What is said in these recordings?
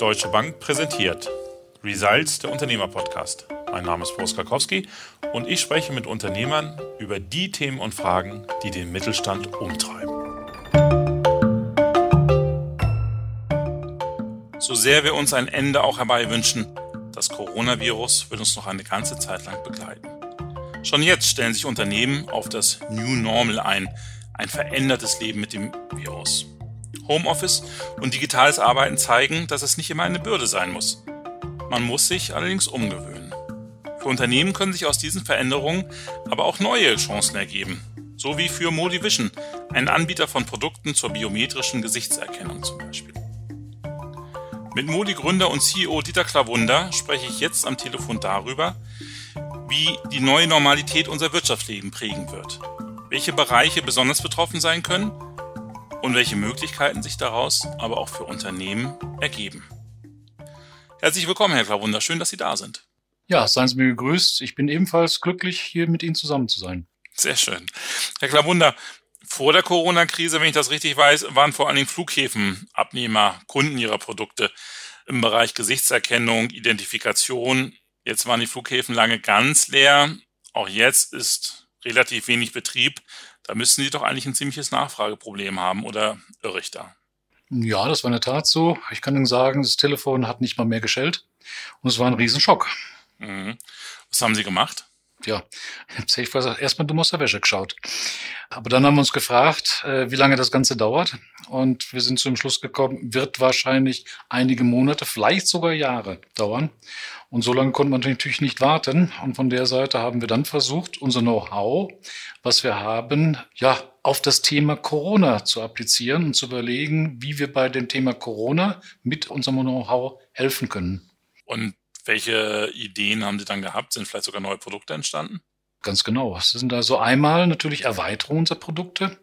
Deutsche Bank präsentiert Results, der Unternehmer-Podcast. Mein Name ist Boris Karkowski und ich spreche mit Unternehmern über die Themen und Fragen, die den Mittelstand umtreiben. So sehr wir uns ein Ende auch herbei wünschen, das Coronavirus wird uns noch eine ganze Zeit lang begleiten. Schon jetzt stellen sich Unternehmen auf das New Normal ein, ein verändertes Leben mit dem Virus. Homeoffice und digitales Arbeiten zeigen, dass es nicht immer eine Bürde sein muss. Man muss sich allerdings umgewöhnen. Für Unternehmen können sich aus diesen Veränderungen aber auch neue Chancen ergeben, so wie für Modivision, ein Anbieter von Produkten zur biometrischen Gesichtserkennung zum Beispiel. Mit Modi-Gründer und CEO Dieter Klavunda spreche ich jetzt am Telefon darüber, wie die neue Normalität unser Wirtschaftsleben prägen wird, welche Bereiche besonders betroffen sein können und welche Möglichkeiten sich daraus aber auch für Unternehmen ergeben. Herzlich willkommen, Herr Klavunda. Schön, dass Sie da sind. Ja, seien Sie mir gegrüßt. Ich bin ebenfalls glücklich, hier mit Ihnen zusammen zu sein. Sehr schön. Herr Klavunda, vor der Corona-Krise, wenn ich das richtig weiß, waren vor allen Dingen Flughäfen Abnehmer, Kunden ihrer Produkte im Bereich Gesichtserkennung, Identifikation. Jetzt waren die Flughäfen lange ganz leer. Auch jetzt ist relativ wenig Betrieb. Da müssten Sie doch eigentlich ein ziemliches Nachfrageproblem haben, oder irre ich da? Ja, das war in der Tat so. Ich kann Ihnen sagen, das Telefon hat nicht mal mehr geschellt und es war ein Riesenschock. Mhm. Was haben Sie gemacht? Ja, ich gesagt, erstmal dumm aus der Wäsche geschaut. Aber dann haben wir uns gefragt, äh, wie lange das Ganze dauert. Und wir sind zum Schluss gekommen, wird wahrscheinlich einige Monate, vielleicht sogar Jahre dauern. Und so lange konnte man natürlich nicht warten. Und von der Seite haben wir dann versucht, unser Know-how, was wir haben, ja, auf das Thema Corona zu applizieren und zu überlegen, wie wir bei dem Thema Corona mit unserem Know-how helfen können. Und welche Ideen haben Sie dann gehabt? Sind vielleicht sogar neue Produkte entstanden? Ganz genau. Es sind also einmal natürlich Erweiterungen unserer Produkte,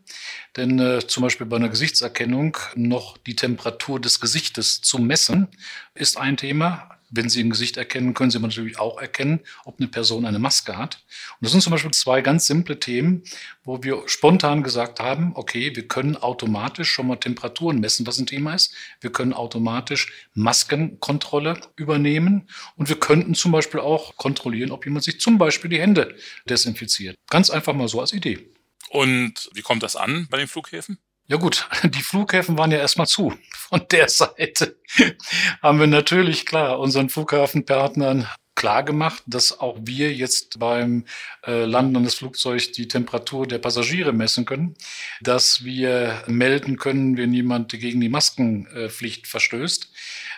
denn äh, zum Beispiel bei einer Gesichtserkennung noch die Temperatur des Gesichtes zu messen, ist ein Thema. Wenn Sie ein Gesicht erkennen, können Sie natürlich auch erkennen, ob eine Person eine Maske hat. Und das sind zum Beispiel zwei ganz simple Themen, wo wir spontan gesagt haben, okay, wir können automatisch schon mal Temperaturen messen, was ein Thema ist. Wir können automatisch Maskenkontrolle übernehmen und wir könnten zum Beispiel auch kontrollieren, ob jemand sich zum Beispiel die Hände desinfiziert. Ganz einfach mal so als Idee. Und wie kommt das an bei den Flughäfen? Ja gut, die Flughäfen waren ja erstmal zu. Von der Seite haben wir natürlich klar unseren Flughafenpartnern klar gemacht, dass auch wir jetzt beim äh, Landen des Flugzeugs die Temperatur der Passagiere messen können, dass wir melden können, wenn jemand gegen die Maskenpflicht verstößt,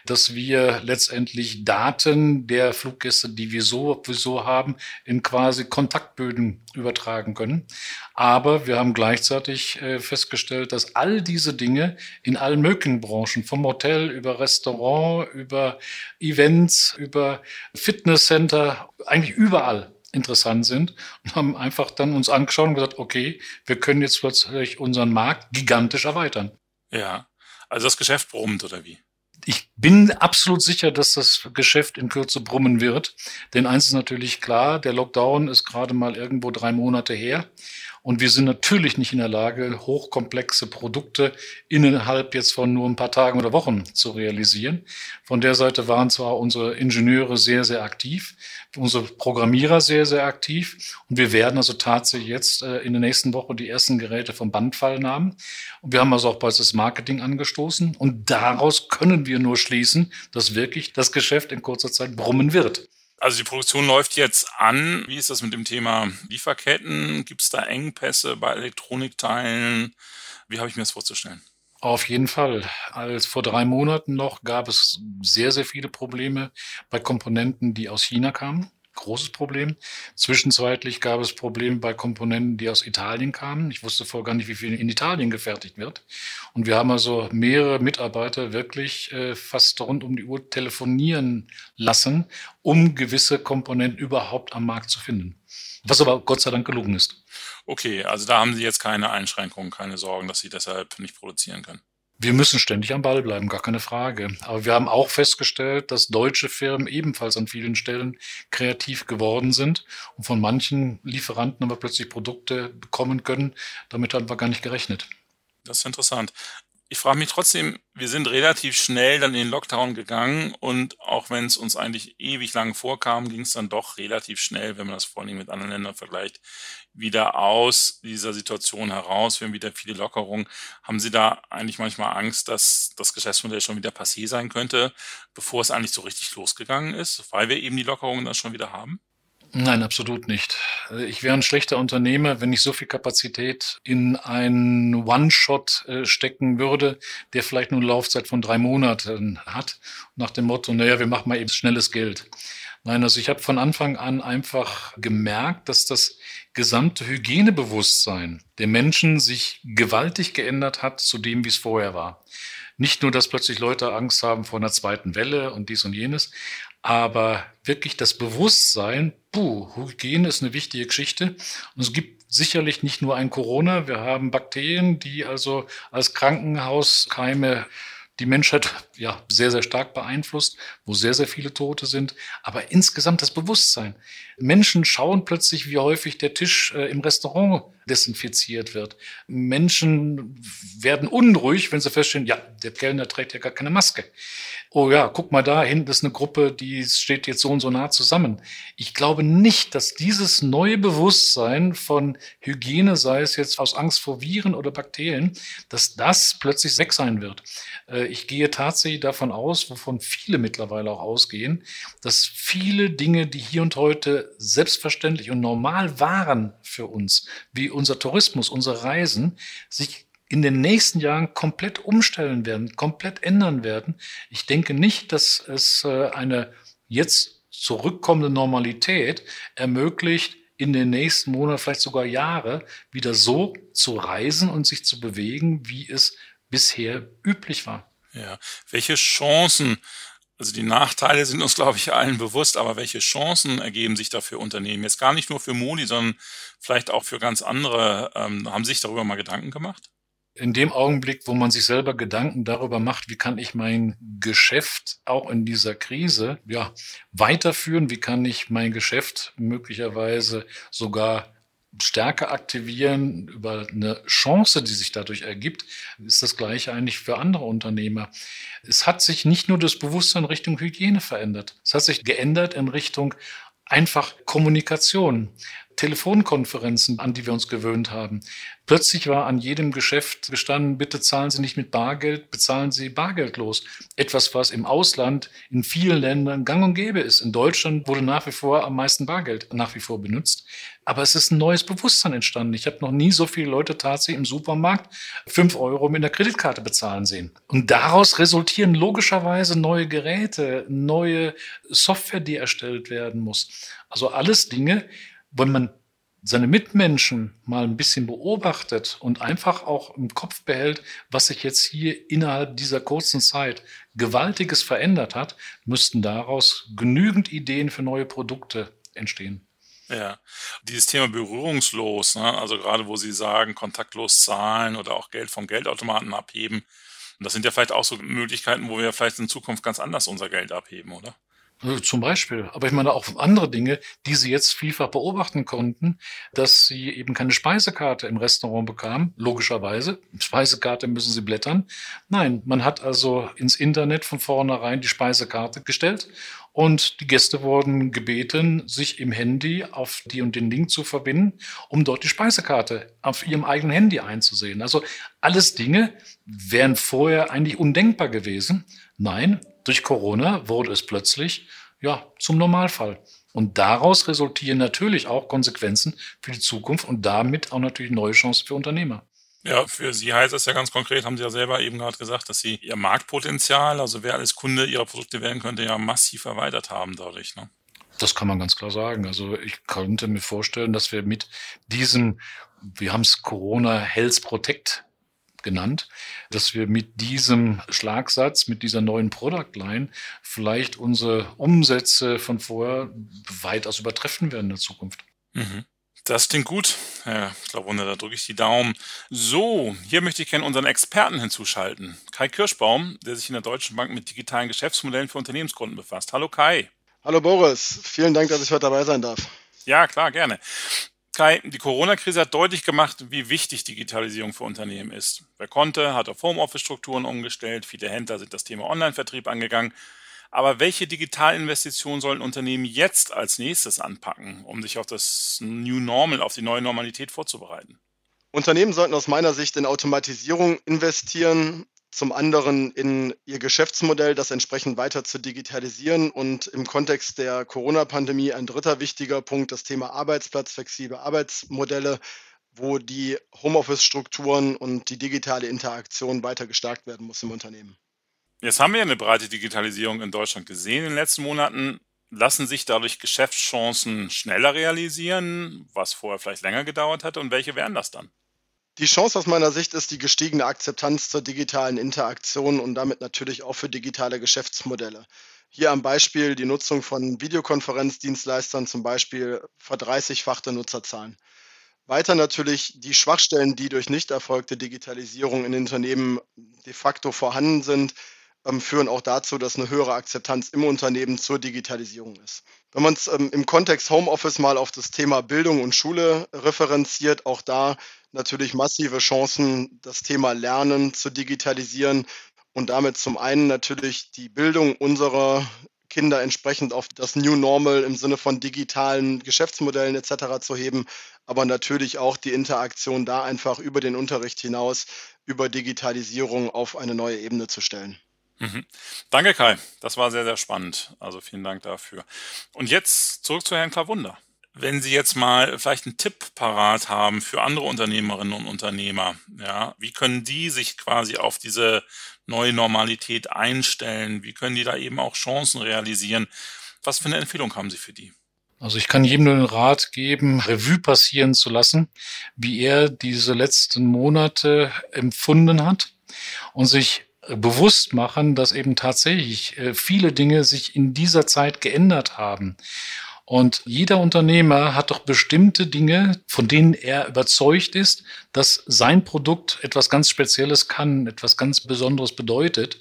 dass wir letztendlich Daten der Fluggäste, die wir so, so haben, in quasi Kontaktböden übertragen können. Aber wir haben gleichzeitig äh, festgestellt, dass all diese Dinge in allen möglichen Branchen, vom Hotel über Restaurant, über Events, über Fitnesscenter, eigentlich überall interessant sind und haben einfach dann uns angeschaut und gesagt, okay, wir können jetzt plötzlich unseren Markt gigantisch erweitern. Ja, also das Geschäft brummt oder wie? ich bin absolut sicher, dass das Geschäft in Kürze brummen wird. Denn eins ist natürlich klar, der Lockdown ist gerade mal irgendwo drei Monate her. Und wir sind natürlich nicht in der Lage, hochkomplexe Produkte innerhalb jetzt von nur ein paar Tagen oder Wochen zu realisieren. Von der Seite waren zwar unsere Ingenieure sehr, sehr aktiv, unsere Programmierer sehr, sehr aktiv. Und wir werden also tatsächlich jetzt äh, in der nächsten Woche die ersten Geräte vom Band fallen haben. Und wir haben also auch bald das Marketing angestoßen. Und daraus können wir nur schließen, dass wirklich das Geschäft in kurzer Zeit brummen wird. Also die Produktion läuft jetzt an. Wie ist das mit dem Thema Lieferketten? Gibt es da Engpässe bei Elektronikteilen? Wie habe ich mir das vorzustellen? Auf jeden Fall. Als vor drei Monaten noch gab es sehr, sehr viele Probleme bei Komponenten, die aus China kamen großes Problem. Zwischenzeitlich gab es Probleme bei Komponenten, die aus Italien kamen. Ich wusste vorher gar nicht, wie viel in Italien gefertigt wird. Und wir haben also mehrere Mitarbeiter wirklich äh, fast rund um die Uhr telefonieren lassen, um gewisse Komponenten überhaupt am Markt zu finden. Was aber Gott sei Dank gelungen ist. Okay, also da haben Sie jetzt keine Einschränkungen, keine Sorgen, dass Sie deshalb nicht produzieren können. Wir müssen ständig am Ball bleiben, gar keine Frage. Aber wir haben auch festgestellt, dass deutsche Firmen ebenfalls an vielen Stellen kreativ geworden sind und von manchen Lieferanten aber plötzlich Produkte bekommen können. Damit haben wir gar nicht gerechnet. Das ist interessant. Ich frage mich trotzdem, wir sind relativ schnell dann in den Lockdown gegangen und auch wenn es uns eigentlich ewig lang vorkam, ging es dann doch relativ schnell, wenn man das vor allem mit anderen Ländern vergleicht, wieder aus dieser Situation heraus. Wir haben wieder viele Lockerungen. Haben Sie da eigentlich manchmal Angst, dass das Geschäftsmodell schon wieder passé sein könnte, bevor es eigentlich so richtig losgegangen ist, weil wir eben die Lockerungen dann schon wieder haben? Nein, absolut nicht. Ich wäre ein schlechter Unternehmer, wenn ich so viel Kapazität in einen One-Shot äh, stecken würde, der vielleicht nur eine Laufzeit von drei Monaten hat, nach dem Motto, naja, wir machen mal eben schnelles Geld. Nein, also ich habe von Anfang an einfach gemerkt, dass das gesamte Hygienebewusstsein der Menschen sich gewaltig geändert hat zu dem, wie es vorher war. Nicht nur, dass plötzlich Leute Angst haben vor einer zweiten Welle und dies und jenes, aber wirklich das Bewusstsein, puh, Hygiene ist eine wichtige Geschichte. Und es gibt sicherlich nicht nur ein Corona, wir haben Bakterien, die also als Krankenhauskeime die Menschheit ja sehr, sehr stark beeinflusst, wo sehr, sehr viele Tote sind. Aber insgesamt das Bewusstsein. Menschen schauen plötzlich, wie häufig der Tisch äh, im Restaurant desinfiziert wird. Menschen werden unruhig, wenn sie feststellen, ja, der Kellner trägt ja gar keine Maske. Oh ja, guck mal da, hinten ist eine Gruppe, die steht jetzt so und so nah zusammen. Ich glaube nicht, dass dieses neue Bewusstsein von Hygiene, sei es jetzt aus Angst vor Viren oder Bakterien, dass das plötzlich weg sein wird. Äh, ich gehe tatsächlich davon aus, wovon viele mittlerweile auch ausgehen, dass viele Dinge, die hier und heute selbstverständlich und normal waren für uns, wie unser Tourismus, unsere Reisen, sich in den nächsten Jahren komplett umstellen werden, komplett ändern werden. Ich denke nicht, dass es äh, eine jetzt zurückkommende Normalität ermöglicht, in den nächsten Monaten, vielleicht sogar Jahre, wieder so zu reisen und sich zu bewegen, wie es bisher üblich war. Ja, welche Chancen, also die Nachteile sind uns, glaube ich, allen bewusst, aber welche Chancen ergeben sich da für Unternehmen? Jetzt gar nicht nur für Modi, sondern vielleicht auch für ganz andere. Ähm, haben Sie sich darüber mal Gedanken gemacht? in dem Augenblick, wo man sich selber Gedanken darüber macht, wie kann ich mein Geschäft auch in dieser Krise ja weiterführen, wie kann ich mein Geschäft möglicherweise sogar stärker aktivieren über eine Chance, die sich dadurch ergibt, ist das gleiche eigentlich für andere Unternehmer. Es hat sich nicht nur das Bewusstsein Richtung Hygiene verändert, es hat sich geändert in Richtung einfach Kommunikation. Telefonkonferenzen, an die wir uns gewöhnt haben. Plötzlich war an jedem Geschäft gestanden, bitte zahlen Sie nicht mit Bargeld, bezahlen Sie bargeldlos. Etwas, was im Ausland in vielen Ländern gang und gäbe ist. In Deutschland wurde nach wie vor am meisten Bargeld nach wie vor benutzt. Aber es ist ein neues Bewusstsein entstanden. Ich habe noch nie so viele Leute tatsächlich im Supermarkt fünf Euro mit der Kreditkarte bezahlen sehen. Und daraus resultieren logischerweise neue Geräte, neue Software, die erstellt werden muss. Also alles Dinge, wenn man seine Mitmenschen mal ein bisschen beobachtet und einfach auch im Kopf behält, was sich jetzt hier innerhalb dieser kurzen Zeit gewaltiges verändert hat, müssten daraus genügend Ideen für neue Produkte entstehen. Ja, dieses Thema berührungslos, ne? also gerade wo Sie sagen, kontaktlos zahlen oder auch Geld vom Geldautomaten abheben, das sind ja vielleicht auch so Möglichkeiten, wo wir vielleicht in Zukunft ganz anders unser Geld abheben, oder? Zum Beispiel. Aber ich meine auch andere Dinge, die sie jetzt vielfach beobachten konnten, dass sie eben keine Speisekarte im Restaurant bekamen, logischerweise. Speisekarte müssen sie blättern. Nein, man hat also ins Internet von vornherein die Speisekarte gestellt und die Gäste wurden gebeten, sich im Handy auf die und den Link zu verbinden, um dort die Speisekarte auf ihrem eigenen Handy einzusehen. Also alles Dinge wären vorher eigentlich undenkbar gewesen. Nein, durch Corona wurde es plötzlich ja zum Normalfall. Und daraus resultieren natürlich auch Konsequenzen für die Zukunft und damit auch natürlich neue Chancen für Unternehmer. Ja, für Sie heißt das ja ganz konkret, haben Sie ja selber eben gerade gesagt, dass Sie Ihr Marktpotenzial, also wer alles Kunde Ihrer Produkte werden könnte, ja massiv erweitert haben dadurch. Ne? Das kann man ganz klar sagen. Also ich könnte mir vorstellen, dass wir mit diesem, wir haben es Corona Health Protect genannt, dass wir mit diesem Schlagsatz, mit dieser neuen Product Line vielleicht unsere Umsätze von vorher weitaus übertreffen werden in der Zukunft. Mhm. Das klingt gut. Ja, ich glaube, da drücke ich die Daumen. So, hier möchte ich gerne unseren Experten hinzuschalten. Kai Kirschbaum, der sich in der Deutschen Bank mit digitalen Geschäftsmodellen für Unternehmenskunden befasst. Hallo Kai. Hallo Boris, vielen Dank, dass ich heute dabei sein darf. Ja, klar, gerne. Kai, die Corona-Krise hat deutlich gemacht, wie wichtig Digitalisierung für Unternehmen ist. Wer konnte, hat auf Homeoffice-Strukturen umgestellt, viele Händler sind das Thema Online-Vertrieb angegangen. Aber welche Digitalinvestitionen sollen Unternehmen jetzt als nächstes anpacken, um sich auf das New Normal, auf die neue Normalität vorzubereiten? Unternehmen sollten aus meiner Sicht in Automatisierung investieren, zum anderen in ihr Geschäftsmodell, das entsprechend weiter zu digitalisieren und im Kontext der Corona-Pandemie ein dritter wichtiger Punkt, das Thema Arbeitsplatz, flexible Arbeitsmodelle, wo die Homeoffice-Strukturen und die digitale Interaktion weiter gestärkt werden muss im Unternehmen. Jetzt haben wir eine breite Digitalisierung in Deutschland gesehen in den letzten Monaten. Lassen sich dadurch Geschäftschancen schneller realisieren, was vorher vielleicht länger gedauert hatte? Und welche wären das dann? Die Chance aus meiner Sicht ist die gestiegene Akzeptanz zur digitalen Interaktion und damit natürlich auch für digitale Geschäftsmodelle. Hier am Beispiel die Nutzung von Videokonferenzdienstleistern, zum Beispiel verdreißigfachte Nutzerzahlen. Weiter natürlich die Schwachstellen, die durch nicht erfolgte Digitalisierung in Unternehmen de facto vorhanden sind, ähm, führen auch dazu, dass eine höhere Akzeptanz im Unternehmen zur Digitalisierung ist. Wenn man es ähm, im Kontext Homeoffice mal auf das Thema Bildung und Schule referenziert, auch da natürlich massive Chancen, das Thema Lernen zu digitalisieren und damit zum einen natürlich die Bildung unserer Kinder entsprechend auf das New Normal im Sinne von digitalen Geschäftsmodellen etc. zu heben, aber natürlich auch die Interaktion da einfach über den Unterricht hinaus, über Digitalisierung auf eine neue Ebene zu stellen. Mhm. Danke, Kai. Das war sehr, sehr spannend. Also vielen Dank dafür. Und jetzt zurück zu Herrn Klavunda. Wenn Sie jetzt mal vielleicht einen Tipp parat haben für andere Unternehmerinnen und Unternehmer, ja, wie können die sich quasi auf diese neue Normalität einstellen? Wie können die da eben auch Chancen realisieren? Was für eine Empfehlung haben Sie für die? Also ich kann jedem nur den Rat geben, Revue passieren zu lassen, wie er diese letzten Monate empfunden hat und sich bewusst machen, dass eben tatsächlich äh, viele Dinge sich in dieser Zeit geändert haben. Und jeder Unternehmer hat doch bestimmte Dinge, von denen er überzeugt ist, dass sein Produkt etwas ganz Spezielles kann, etwas ganz Besonderes bedeutet.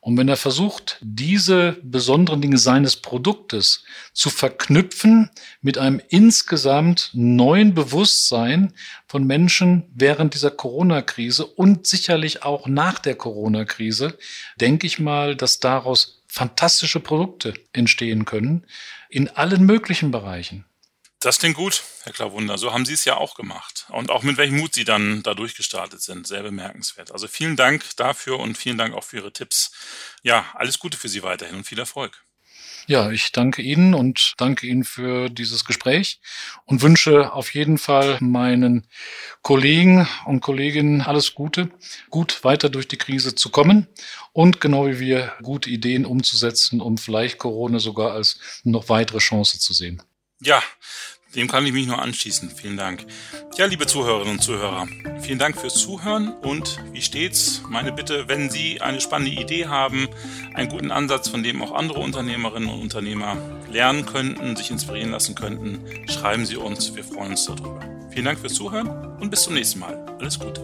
Und wenn er versucht, diese besonderen Dinge seines Produktes zu verknüpfen mit einem insgesamt neuen Bewusstsein von Menschen während dieser Corona-Krise und sicherlich auch nach der Corona-Krise, denke ich mal, dass daraus fantastische Produkte entstehen können in allen möglichen Bereichen. Das klingt gut, Herr Klawunder. So haben Sie es ja auch gemacht. Und auch mit welchem Mut Sie dann da durchgestartet sind. Sehr bemerkenswert. Also vielen Dank dafür und vielen Dank auch für Ihre Tipps. Ja, alles Gute für Sie weiterhin und viel Erfolg. Ja, ich danke Ihnen und danke Ihnen für dieses Gespräch und wünsche auf jeden Fall meinen Kollegen und Kolleginnen alles Gute, gut weiter durch die Krise zu kommen und genau wie wir gute Ideen umzusetzen, um vielleicht Corona sogar als noch weitere Chance zu sehen. Ja, dem kann ich mich nur anschließen. Vielen Dank. Ja, liebe Zuhörerinnen und Zuhörer, vielen Dank fürs Zuhören und wie stets, meine Bitte, wenn Sie eine spannende Idee haben, einen guten Ansatz, von dem auch andere Unternehmerinnen und Unternehmer lernen könnten, sich inspirieren lassen könnten, schreiben Sie uns. Wir freuen uns darüber. Vielen Dank fürs Zuhören und bis zum nächsten Mal. Alles Gute.